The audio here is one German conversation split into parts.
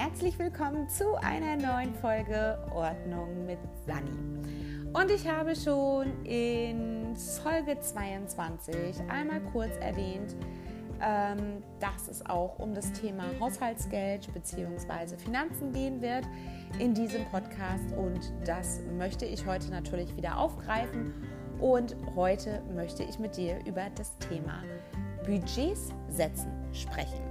herzlich willkommen zu einer neuen Folge Ordnung mit Sani. Und ich habe schon in Folge 22 einmal kurz erwähnt, ähm, dass es auch um das Thema Haushaltsgeld bzw. Finanzen gehen wird in diesem Podcast. Und das möchte ich heute natürlich wieder aufgreifen. Und heute möchte ich mit dir über das Thema Budgets setzen sprechen.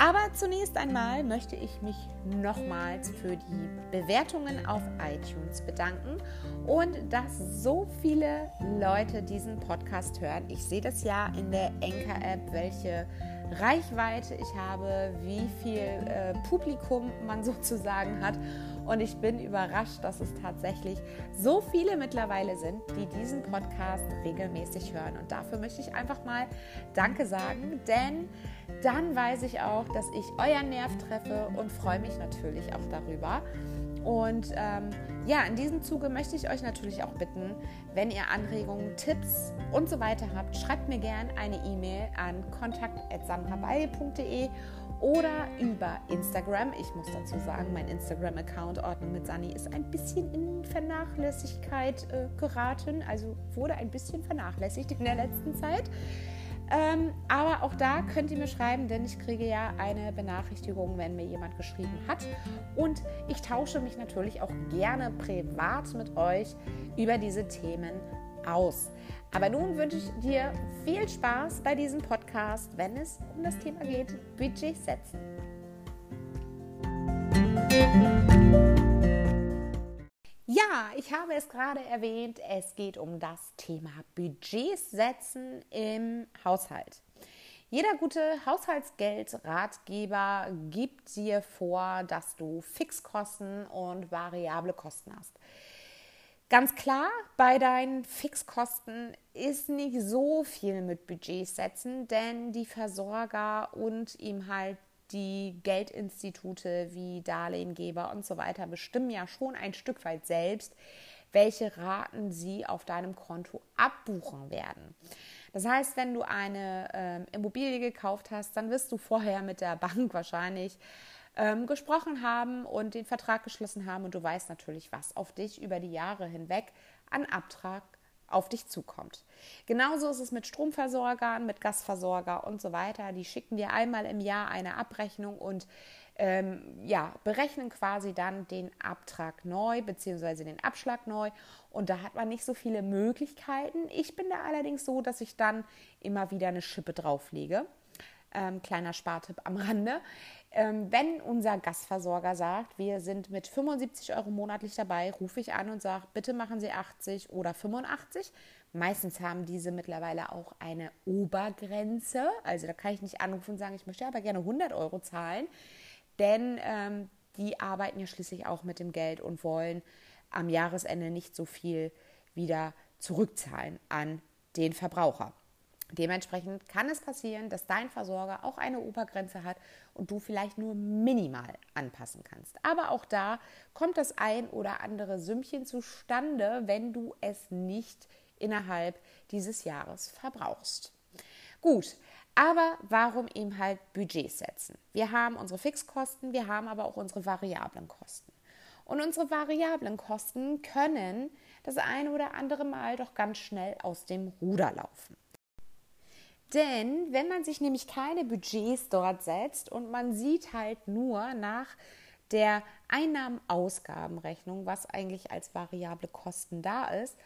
Aber zunächst einmal möchte ich mich nochmals für die Bewertungen auf iTunes bedanken und dass so viele Leute diesen Podcast hören. Ich sehe das ja in der Enker-App, welche Reichweite ich habe, wie viel äh, Publikum man sozusagen hat. Und ich bin überrascht, dass es tatsächlich so viele mittlerweile sind, die diesen Podcast regelmäßig hören. Und dafür möchte ich einfach mal Danke sagen, denn dann weiß ich auch, dass ich euren Nerv treffe und freue mich natürlich auch darüber. Und ähm, ja, in diesem Zuge möchte ich euch natürlich auch bitten, wenn ihr Anregungen, Tipps und so weiter habt, schreibt mir gerne eine E-Mail an kontakt.sandrabaye.de oder über Instagram. Ich muss dazu sagen, mein Instagram-Account Ordnung mit Sani ist ein bisschen in Vernachlässigkeit äh, geraten, also wurde ein bisschen vernachlässigt in der letzten Zeit. Ähm, aber auch da könnt ihr mir schreiben, denn ich kriege ja eine Benachrichtigung, wenn mir jemand geschrieben hat. Und ich tausche mich natürlich auch gerne privat mit euch über diese Themen aus. Aber nun wünsche ich dir viel Spaß bei diesem Podcast, wenn es um das Thema geht, Budget setzen. Ja, ich habe es gerade erwähnt, es geht um das Thema Budgets setzen im Haushalt. Jeder gute Haushaltsgeldratgeber gibt dir vor, dass du Fixkosten und variable Kosten hast. Ganz klar, bei deinen Fixkosten ist nicht so viel mit Budgets setzen, denn die Versorger und ihm halt die Geldinstitute wie Darlehengeber und so weiter bestimmen ja schon ein Stück weit selbst, welche Raten sie auf deinem Konto abbuchen werden. Das heißt, wenn du eine ähm, Immobilie gekauft hast, dann wirst du vorher mit der Bank wahrscheinlich ähm, gesprochen haben und den Vertrag geschlossen haben und du weißt natürlich, was auf dich über die Jahre hinweg an Abtrag auf dich zukommt. Genauso ist es mit Stromversorgern, mit Gasversorger und so weiter. Die schicken dir einmal im Jahr eine Abrechnung und ähm, ja, berechnen quasi dann den Abtrag neu bzw. den Abschlag neu. Und da hat man nicht so viele Möglichkeiten. Ich bin da allerdings so, dass ich dann immer wieder eine Schippe drauflege. Ähm, kleiner Spartipp am Rande. Ähm, wenn unser Gastversorger sagt, wir sind mit 75 Euro monatlich dabei, rufe ich an und sage, bitte machen Sie 80 oder 85. Meistens haben diese mittlerweile auch eine Obergrenze. Also da kann ich nicht anrufen und sagen, ich möchte aber gerne 100 Euro zahlen, denn ähm, die arbeiten ja schließlich auch mit dem Geld und wollen am Jahresende nicht so viel wieder zurückzahlen an den Verbraucher. Dementsprechend kann es passieren, dass dein Versorger auch eine Obergrenze hat und du vielleicht nur minimal anpassen kannst. Aber auch da kommt das ein oder andere Sümmchen zustande, wenn du es nicht innerhalb dieses Jahres verbrauchst. Gut, aber warum eben halt Budgets setzen? Wir haben unsere Fixkosten, wir haben aber auch unsere variablen Kosten. Und unsere variablen Kosten können das eine oder andere Mal doch ganz schnell aus dem Ruder laufen. Denn wenn man sich nämlich keine Budgets dort setzt und man sieht halt nur nach der Einnahmen-Ausgabenrechnung, was eigentlich als variable Kosten da ist,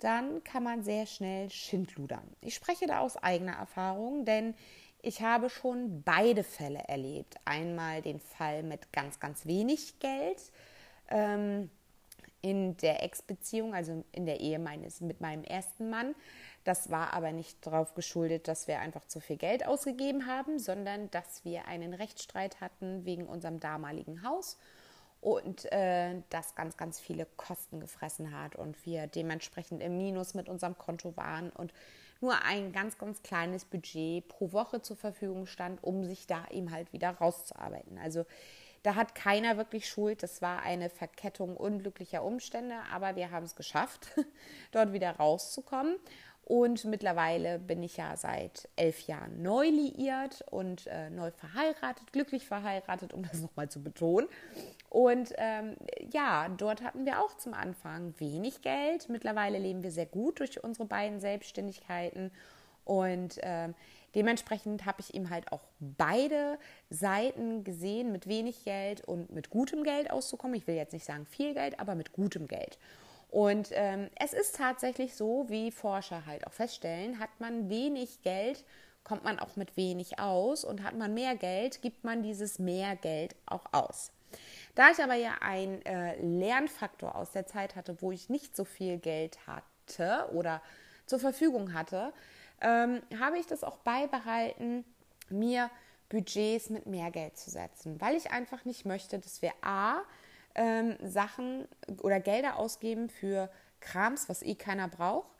dann kann man sehr schnell schindludern. Ich spreche da aus eigener Erfahrung, denn ich habe schon beide Fälle erlebt. Einmal den Fall mit ganz, ganz wenig Geld ähm, in der Ex-Beziehung, also in der Ehe meines, mit meinem ersten Mann. Das war aber nicht darauf geschuldet, dass wir einfach zu viel Geld ausgegeben haben, sondern dass wir einen Rechtsstreit hatten wegen unserem damaligen Haus und äh, das ganz, ganz viele Kosten gefressen hat und wir dementsprechend im Minus mit unserem Konto waren und nur ein ganz, ganz kleines Budget pro Woche zur Verfügung stand, um sich da eben halt wieder rauszuarbeiten. Also da hat keiner wirklich Schuld. Das war eine Verkettung unglücklicher Umstände, aber wir haben es geschafft, dort wieder rauszukommen. Und mittlerweile bin ich ja seit elf Jahren neu liiert und äh, neu verheiratet, glücklich verheiratet, um das nochmal zu betonen. Und ähm, ja, dort hatten wir auch zum Anfang wenig Geld. Mittlerweile leben wir sehr gut durch unsere beiden Selbstständigkeiten. Und ähm, dementsprechend habe ich ihm halt auch beide Seiten gesehen, mit wenig Geld und mit gutem Geld auszukommen. Ich will jetzt nicht sagen viel Geld, aber mit gutem Geld. Und ähm, es ist tatsächlich so, wie Forscher halt auch feststellen, hat man wenig Geld, kommt man auch mit wenig aus und hat man mehr Geld, gibt man dieses mehr Geld auch aus. Da ich aber ja einen äh, Lernfaktor aus der Zeit hatte, wo ich nicht so viel Geld hatte oder zur Verfügung hatte, ähm, habe ich das auch beibehalten, mir Budgets mit mehr Geld zu setzen, weil ich einfach nicht möchte, dass wir A, ähm, Sachen oder Gelder ausgeben für Krams, was eh keiner braucht.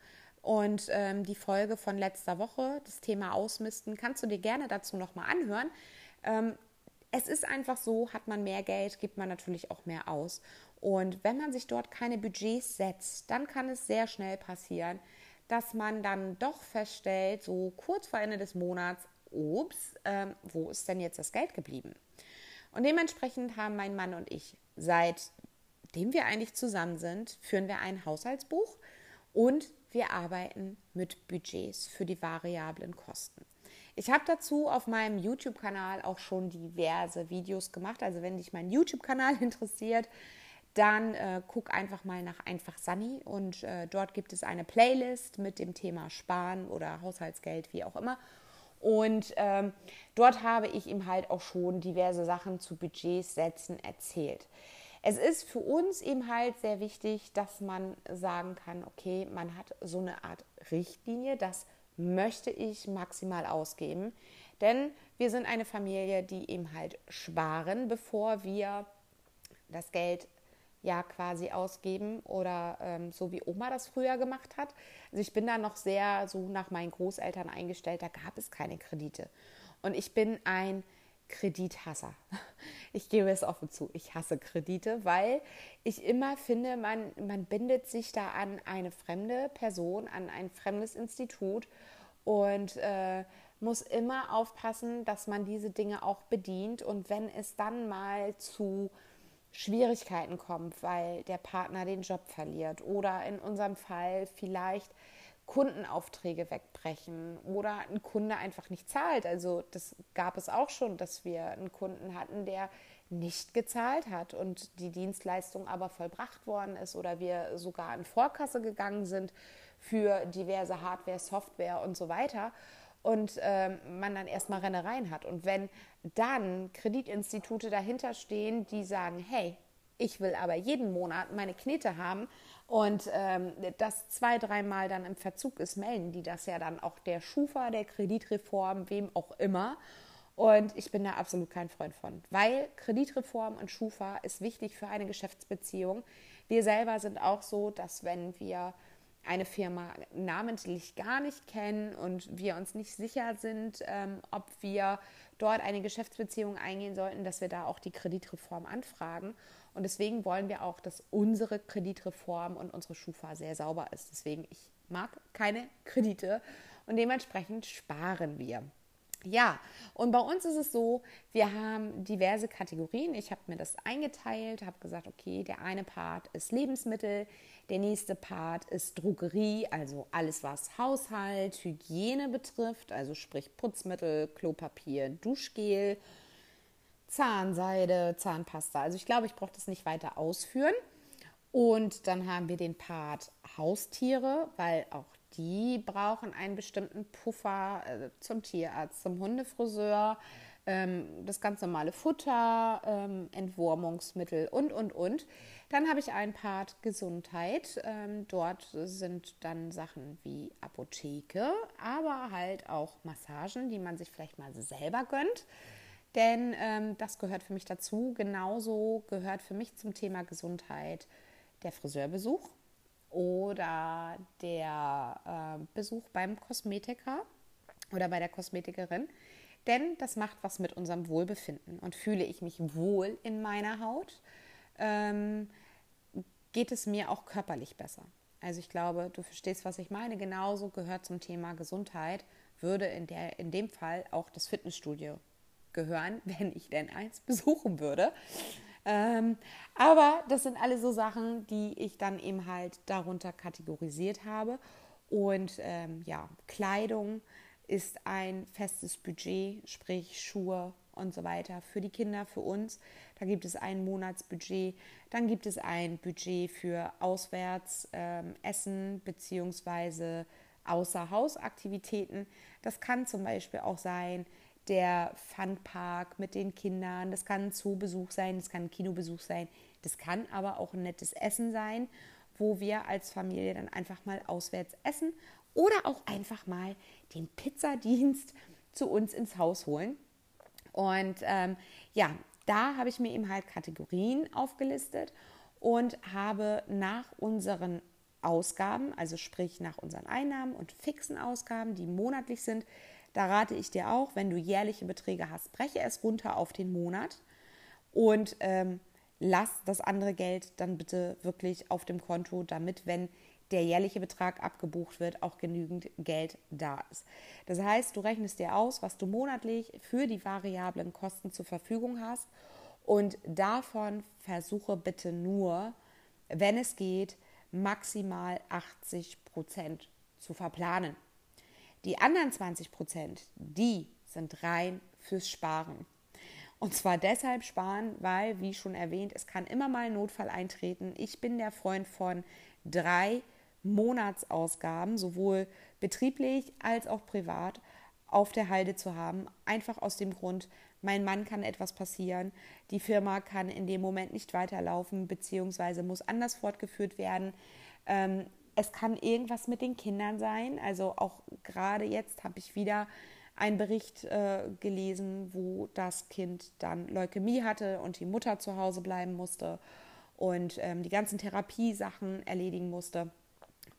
Und ähm, die Folge von letzter Woche, das Thema Ausmisten, kannst du dir gerne dazu nochmal anhören. Ähm, es ist einfach so, hat man mehr Geld, gibt man natürlich auch mehr aus. Und wenn man sich dort keine Budgets setzt, dann kann es sehr schnell passieren, dass man dann doch feststellt, so kurz vor Ende des Monats, ups, ähm, wo ist denn jetzt das Geld geblieben? Und dementsprechend haben mein Mann und ich, seitdem wir eigentlich zusammen sind, führen wir ein Haushaltsbuch und wir arbeiten mit Budgets für die variablen Kosten. Ich habe dazu auf meinem YouTube-Kanal auch schon diverse Videos gemacht. Also wenn dich mein YouTube-Kanal interessiert, dann äh, guck einfach mal nach Einfach Sunny und äh, dort gibt es eine Playlist mit dem Thema Sparen oder Haushaltsgeld, wie auch immer. Und ähm, dort habe ich ihm halt auch schon diverse Sachen zu Budgets setzen erzählt. Es ist für uns eben halt sehr wichtig, dass man sagen kann, okay, man hat so eine Art Richtlinie, das möchte ich maximal ausgeben. Denn wir sind eine Familie, die eben halt sparen, bevor wir das Geld ja quasi ausgeben oder ähm, so wie Oma das früher gemacht hat. Also ich bin da noch sehr so nach meinen Großeltern eingestellt, da gab es keine Kredite. Und ich bin ein Kredithasser. Ich gebe es offen zu, ich hasse Kredite, weil ich immer finde, man, man bindet sich da an eine fremde Person, an ein fremdes Institut und äh, muss immer aufpassen, dass man diese Dinge auch bedient. Und wenn es dann mal zu Schwierigkeiten kommt, weil der Partner den Job verliert oder in unserem Fall vielleicht Kundenaufträge wegbrechen oder ein Kunde einfach nicht zahlt. Also das gab es auch schon, dass wir einen Kunden hatten, der nicht gezahlt hat und die Dienstleistung aber vollbracht worden ist oder wir sogar in Vorkasse gegangen sind für diverse Hardware, Software und so weiter und ähm, man dann erstmal Rennereien hat. Und wenn dann Kreditinstitute dahinter stehen, die sagen, hey, ich will aber jeden Monat meine Knete haben und ähm, das zwei, dreimal dann im Verzug ist, melden die das ja dann auch der Schufa, der Kreditreform, wem auch immer. Und ich bin da absolut kein Freund von, weil Kreditreform und Schufa ist wichtig für eine Geschäftsbeziehung. Wir selber sind auch so, dass wenn wir eine Firma namentlich gar nicht kennen und wir uns nicht sicher sind, ähm, ob wir dort eine Geschäftsbeziehung eingehen sollten, dass wir da auch die Kreditreform anfragen. Und deswegen wollen wir auch, dass unsere Kreditreform und unsere Schufa sehr sauber ist. Deswegen, ich mag keine Kredite und dementsprechend sparen wir. Ja, und bei uns ist es so, wir haben diverse Kategorien. Ich habe mir das eingeteilt, habe gesagt, okay, der eine Part ist Lebensmittel, der nächste Part ist Drogerie, also alles, was Haushalt, Hygiene betrifft, also sprich Putzmittel, Klopapier, Duschgel, Zahnseide, Zahnpasta. Also ich glaube, ich brauche das nicht weiter ausführen. Und dann haben wir den Part Haustiere, weil auch die brauchen einen bestimmten Puffer äh, zum Tierarzt, zum Hundefriseur, ähm, das ganz normale Futter, ähm, Entwurmungsmittel und, und, und. Dann habe ich einen Part Gesundheit. Ähm, dort sind dann Sachen wie Apotheke, aber halt auch Massagen, die man sich vielleicht mal selber gönnt. Denn ähm, das gehört für mich dazu. Genauso gehört für mich zum Thema Gesundheit der Friseurbesuch oder der äh, Besuch beim Kosmetiker oder bei der Kosmetikerin. Denn das macht was mit unserem Wohlbefinden. Und fühle ich mich wohl in meiner Haut, ähm, geht es mir auch körperlich besser. Also ich glaube, du verstehst, was ich meine. Genauso gehört zum Thema Gesundheit, würde in, der, in dem Fall auch das Fitnessstudio gehören, wenn ich denn eins besuchen würde. Ähm, aber das sind alle so Sachen, die ich dann eben halt darunter kategorisiert habe. Und ähm, ja, Kleidung ist ein festes Budget, sprich Schuhe und so weiter für die Kinder, für uns. Da gibt es ein Monatsbudget. Dann gibt es ein Budget für Auswärtsessen ähm, bzw. Außerhausaktivitäten. Das kann zum Beispiel auch sein, der Funpark mit den Kindern, das kann ein Zoobesuch sein, das kann ein Kinobesuch sein, das kann aber auch ein nettes Essen sein, wo wir als Familie dann einfach mal auswärts essen oder auch einfach mal den Pizzadienst zu uns ins Haus holen. Und ähm, ja, da habe ich mir eben halt Kategorien aufgelistet und habe nach unseren Ausgaben, also sprich nach unseren Einnahmen und fixen Ausgaben, die monatlich sind, da rate ich dir auch, wenn du jährliche Beträge hast, breche es runter auf den Monat und ähm, lass das andere Geld dann bitte wirklich auf dem Konto, damit, wenn der jährliche Betrag abgebucht wird, auch genügend Geld da ist. Das heißt, du rechnest dir aus, was du monatlich für die variablen Kosten zur Verfügung hast und davon versuche bitte nur, wenn es geht, maximal 80 Prozent zu verplanen. Die anderen 20 Prozent, die sind rein fürs Sparen. Und zwar deshalb sparen, weil, wie schon erwähnt, es kann immer mal ein Notfall eintreten. Ich bin der Freund von drei Monatsausgaben, sowohl betrieblich als auch privat, auf der Halde zu haben. Einfach aus dem Grund, mein Mann kann etwas passieren, die Firma kann in dem Moment nicht weiterlaufen, beziehungsweise muss anders fortgeführt werden. Ähm, es kann irgendwas mit den Kindern sein. Also auch gerade jetzt habe ich wieder einen Bericht äh, gelesen, wo das Kind dann Leukämie hatte und die Mutter zu Hause bleiben musste und ähm, die ganzen Therapiesachen erledigen musste.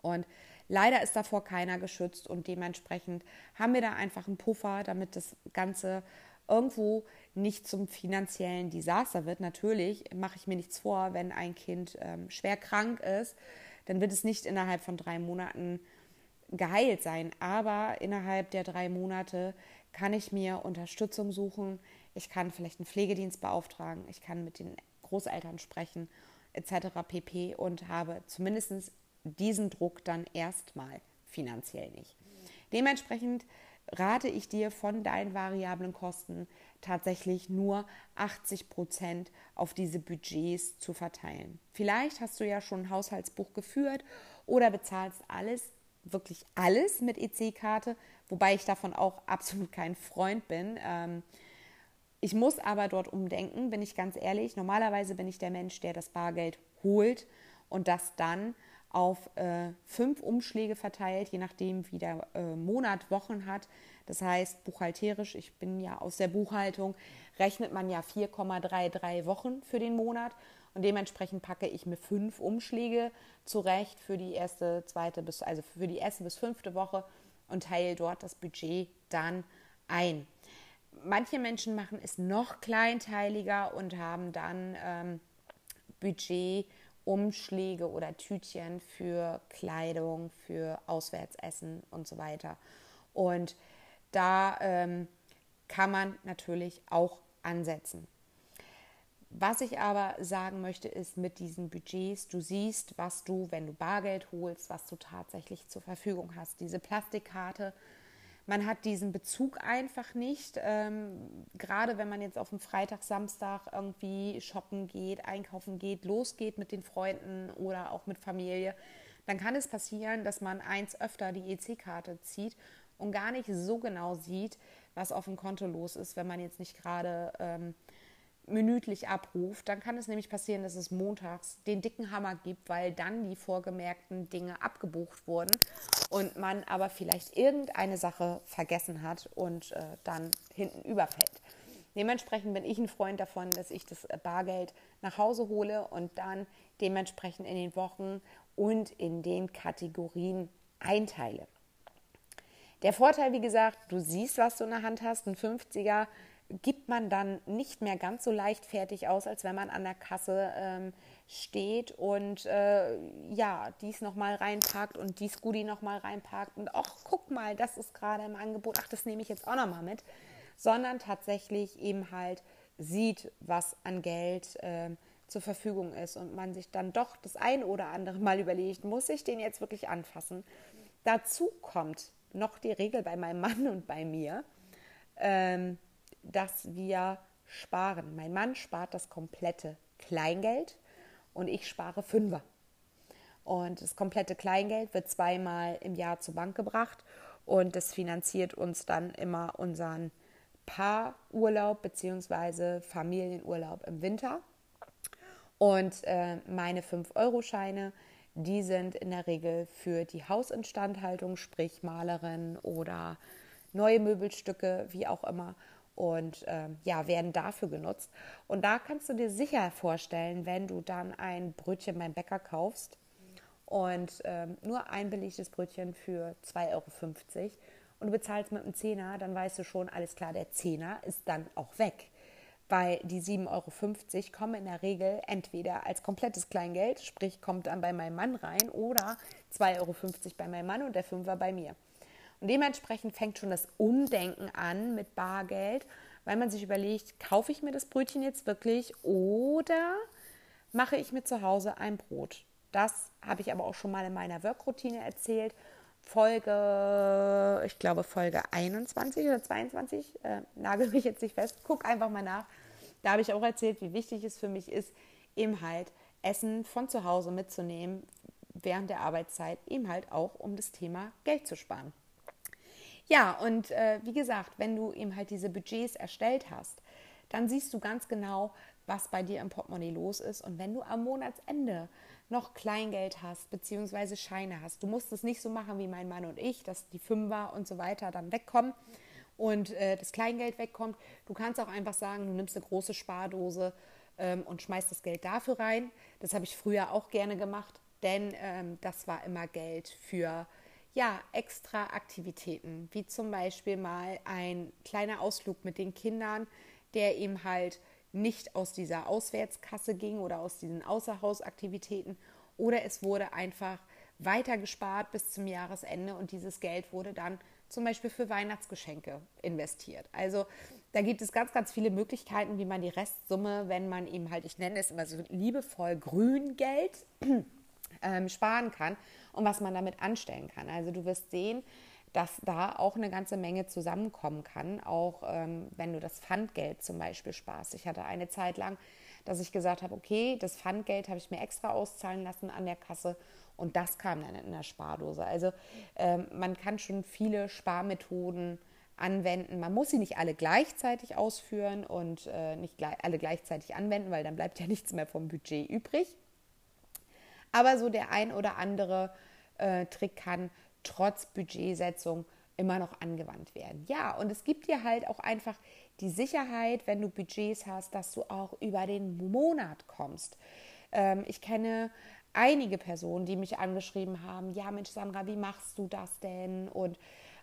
Und leider ist davor keiner geschützt und dementsprechend haben wir da einfach einen Puffer, damit das Ganze irgendwo nicht zum finanziellen Desaster wird. Natürlich mache ich mir nichts vor, wenn ein Kind ähm, schwer krank ist dann wird es nicht innerhalb von drei Monaten geheilt sein. Aber innerhalb der drei Monate kann ich mir Unterstützung suchen. Ich kann vielleicht einen Pflegedienst beauftragen. Ich kann mit den Großeltern sprechen, etc. pp. Und habe zumindest diesen Druck dann erstmal finanziell nicht. Dementsprechend rate ich dir von deinen variablen Kosten tatsächlich nur 80 Prozent auf diese Budgets zu verteilen. Vielleicht hast du ja schon ein Haushaltsbuch geführt oder bezahlst alles, wirklich alles mit EC-Karte, wobei ich davon auch absolut kein Freund bin. Ähm, ich muss aber dort umdenken, bin ich ganz ehrlich. Normalerweise bin ich der Mensch, der das Bargeld holt und das dann auf äh, fünf Umschläge verteilt, je nachdem, wie der äh, Monat Wochen hat. Das heißt, buchhalterisch, ich bin ja aus der Buchhaltung, rechnet man ja 4,33 Wochen für den Monat und dementsprechend packe ich mir fünf Umschläge zurecht für die erste, zweite bis also für die erste bis fünfte Woche und teile dort das Budget dann ein. Manche Menschen machen es noch kleinteiliger und haben dann ähm, Budget Umschläge oder Tütchen für Kleidung, für Auswärtsessen und so weiter. Und da ähm, kann man natürlich auch ansetzen. Was ich aber sagen möchte, ist mit diesen Budgets, du siehst, was du, wenn du Bargeld holst, was du tatsächlich zur Verfügung hast. Diese Plastikkarte man hat diesen Bezug einfach nicht. Ähm, gerade wenn man jetzt auf dem Freitag, Samstag irgendwie shoppen geht, einkaufen geht, losgeht mit den Freunden oder auch mit Familie, dann kann es passieren, dass man eins öfter die EC-Karte zieht und gar nicht so genau sieht, was auf dem Konto los ist, wenn man jetzt nicht gerade ähm, minütlich abruft, dann kann es nämlich passieren, dass es montags den dicken Hammer gibt, weil dann die vorgemerkten Dinge abgebucht wurden und man aber vielleicht irgendeine Sache vergessen hat und äh, dann hinten überfällt. Dementsprechend bin ich ein Freund davon, dass ich das Bargeld nach Hause hole und dann dementsprechend in den Wochen und in den Kategorien einteile. Der Vorteil, wie gesagt, du siehst, was du in der Hand hast. Ein 50er gibt man dann nicht mehr ganz so leichtfertig aus, als wenn man an der Kasse ähm, steht und äh, ja, dies nochmal reinpackt und dies Goodie nochmal reinpackt und ach, guck mal, das ist gerade im Angebot, ach, das nehme ich jetzt auch nochmal mit, sondern tatsächlich eben halt sieht, was an Geld äh, zur Verfügung ist und man sich dann doch das ein oder andere Mal überlegt, muss ich den jetzt wirklich anfassen? Dazu kommt noch die Regel bei meinem Mann und bei mir, ähm, dass wir sparen. Mein Mann spart das komplette Kleingeld und ich spare Fünfer. Und das komplette Kleingeld wird zweimal im Jahr zur Bank gebracht und das finanziert uns dann immer unseren Paarurlaub bzw. Familienurlaub im Winter. Und äh, meine 5-Euro-Scheine, die sind in der Regel für die Hausinstandhaltung, sprich Malerin oder neue Möbelstücke, wie auch immer. Und äh, ja, werden dafür genutzt. Und da kannst du dir sicher vorstellen, wenn du dann ein Brötchen beim Bäcker kaufst und äh, nur ein belegtes Brötchen für 2,50 Euro und du bezahlst mit einem Zehner, dann weißt du schon, alles klar, der Zehner ist dann auch weg weil die 7,50 Euro kommen in der Regel entweder als komplettes Kleingeld, sprich kommt dann bei meinem Mann rein, oder 2,50 Euro bei meinem Mann und der Fünfer bei mir. Und dementsprechend fängt schon das Umdenken an mit Bargeld, weil man sich überlegt, kaufe ich mir das Brötchen jetzt wirklich oder mache ich mir zu Hause ein Brot. Das habe ich aber auch schon mal in meiner Workroutine erzählt. Folge, ich glaube Folge 21 oder 22, äh, nagel mich jetzt nicht fest, guck einfach mal nach. Da habe ich auch erzählt, wie wichtig es für mich ist, eben halt Essen von zu Hause mitzunehmen während der Arbeitszeit, eben halt auch um das Thema Geld zu sparen. Ja, und äh, wie gesagt, wenn du eben halt diese Budgets erstellt hast, dann siehst du ganz genau, was bei dir im Portemonnaie los ist. Und wenn du am Monatsende noch Kleingeld hast, beziehungsweise Scheine hast, du musst es nicht so machen wie mein Mann und ich, dass die Fünfer und so weiter dann wegkommen, und äh, das Kleingeld wegkommt. Du kannst auch einfach sagen, du nimmst eine große Spardose ähm, und schmeißt das Geld dafür rein. Das habe ich früher auch gerne gemacht, denn ähm, das war immer Geld für ja, extra Aktivitäten, wie zum Beispiel mal ein kleiner Ausflug mit den Kindern, der eben halt nicht aus dieser Auswärtskasse ging oder aus diesen Außerhausaktivitäten oder es wurde einfach weiter gespart bis zum Jahresende und dieses Geld wurde dann zum Beispiel für Weihnachtsgeschenke investiert. Also da gibt es ganz, ganz viele Möglichkeiten, wie man die Restsumme, wenn man eben halt, ich nenne es immer so liebevoll Grüngeld, ähm, sparen kann und was man damit anstellen kann. Also du wirst sehen, dass da auch eine ganze Menge zusammenkommen kann, auch ähm, wenn du das Pfandgeld zum Beispiel sparst. Ich hatte eine Zeit lang, dass ich gesagt habe, okay, das Pfandgeld habe ich mir extra auszahlen lassen an der Kasse und das kam dann in der Spardose. Also ähm, man kann schon viele Sparmethoden anwenden. Man muss sie nicht alle gleichzeitig ausführen und äh, nicht gleich, alle gleichzeitig anwenden, weil dann bleibt ja nichts mehr vom Budget übrig. Aber so der ein oder andere äh, Trick kann trotz Budgetsetzung immer noch angewandt werden. Ja, und es gibt dir halt auch einfach die Sicherheit, wenn du Budgets hast, dass du auch über den Monat kommst. Ähm, ich kenne einige Personen, die mich angeschrieben haben, ja Mensch Sandra, wie machst du das denn? Und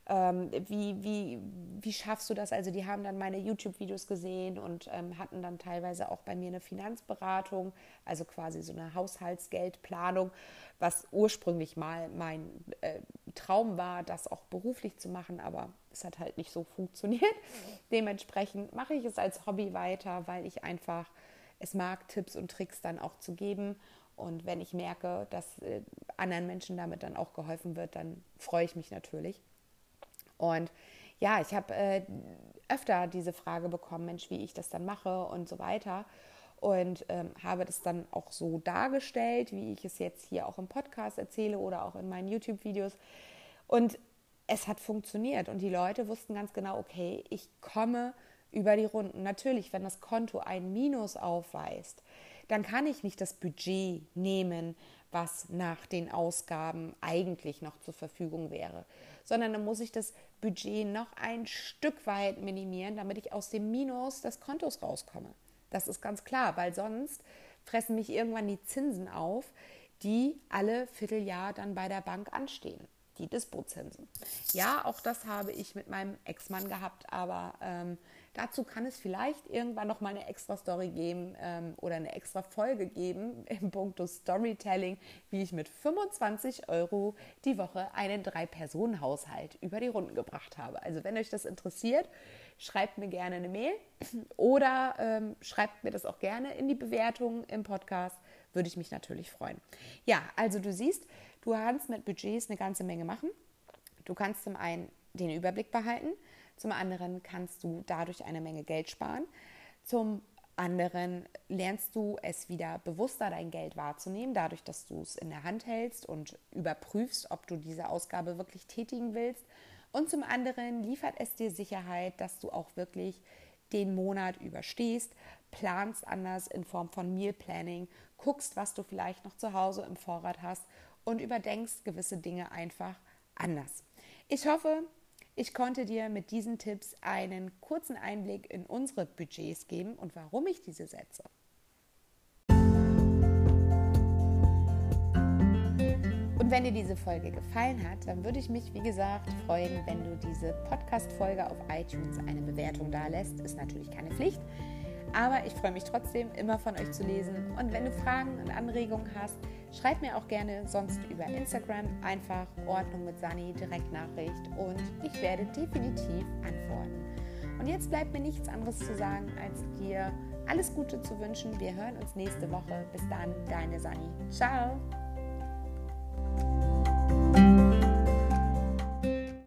ähm, wie, wie, wie schaffst du das? Also die haben dann meine YouTube-Videos gesehen und ähm, hatten dann teilweise auch bei mir eine Finanzberatung, also quasi so eine Haushaltsgeldplanung, was ursprünglich mal mein äh, Traum war, das auch beruflich zu machen, aber es hat halt nicht so funktioniert. Dementsprechend mache ich es als Hobby weiter, weil ich einfach es mag, Tipps und Tricks dann auch zu geben und wenn ich merke, dass äh, anderen Menschen damit dann auch geholfen wird, dann freue ich mich natürlich. Und ja, ich habe äh, öfter diese Frage bekommen, Mensch, wie ich das dann mache und so weiter. Und ähm, habe das dann auch so dargestellt, wie ich es jetzt hier auch im Podcast erzähle oder auch in meinen YouTube-Videos. Und es hat funktioniert und die Leute wussten ganz genau, okay, ich komme über die Runden. Natürlich, wenn das Konto ein Minus aufweist, dann kann ich nicht das Budget nehmen, was nach den Ausgaben eigentlich noch zur Verfügung wäre, sondern dann muss ich das Budget noch ein Stück weit minimieren, damit ich aus dem Minus des Kontos rauskomme. Das ist ganz klar, weil sonst fressen mich irgendwann die Zinsen auf, die alle Vierteljahr dann bei der Bank anstehen. die Dispozinsen. Ja, auch das habe ich mit meinem Ex-Mann gehabt, aber ähm, dazu kann es vielleicht irgendwann noch mal eine extra Story geben ähm, oder eine extra Folge geben im Punkt Storytelling, wie ich mit 25 Euro die Woche einen Drei-Personen-Haushalt über die Runden gebracht habe. Also wenn euch das interessiert, schreibt mir gerne eine Mail oder ähm, schreibt mir das auch gerne in die Bewertung im Podcast. Würde ich mich natürlich freuen. Ja, also du siehst, Du kannst mit Budgets eine ganze Menge machen. Du kannst zum einen den Überblick behalten, zum anderen kannst du dadurch eine Menge Geld sparen, zum anderen lernst du es wieder bewusster, dein Geld wahrzunehmen, dadurch, dass du es in der Hand hältst und überprüfst, ob du diese Ausgabe wirklich tätigen willst. Und zum anderen liefert es dir Sicherheit, dass du auch wirklich den Monat überstehst, planst anders in Form von Meal Planning, guckst, was du vielleicht noch zu Hause im Vorrat hast und überdenkst gewisse Dinge einfach anders. Ich hoffe, ich konnte dir mit diesen Tipps einen kurzen Einblick in unsere Budgets geben und warum ich diese setze. Und wenn dir diese Folge gefallen hat, dann würde ich mich, wie gesagt, freuen, wenn du diese Podcast-Folge auf iTunes eine Bewertung da lässt. Ist natürlich keine Pflicht. Aber ich freue mich trotzdem, immer von euch zu lesen. Und wenn du Fragen und Anregungen hast, schreib mir auch gerne sonst über Instagram einfach Ordnung mit Sani Direktnachricht und ich werde definitiv antworten. Und jetzt bleibt mir nichts anderes zu sagen, als dir alles Gute zu wünschen. Wir hören uns nächste Woche. Bis dann, deine Sani. Ciao.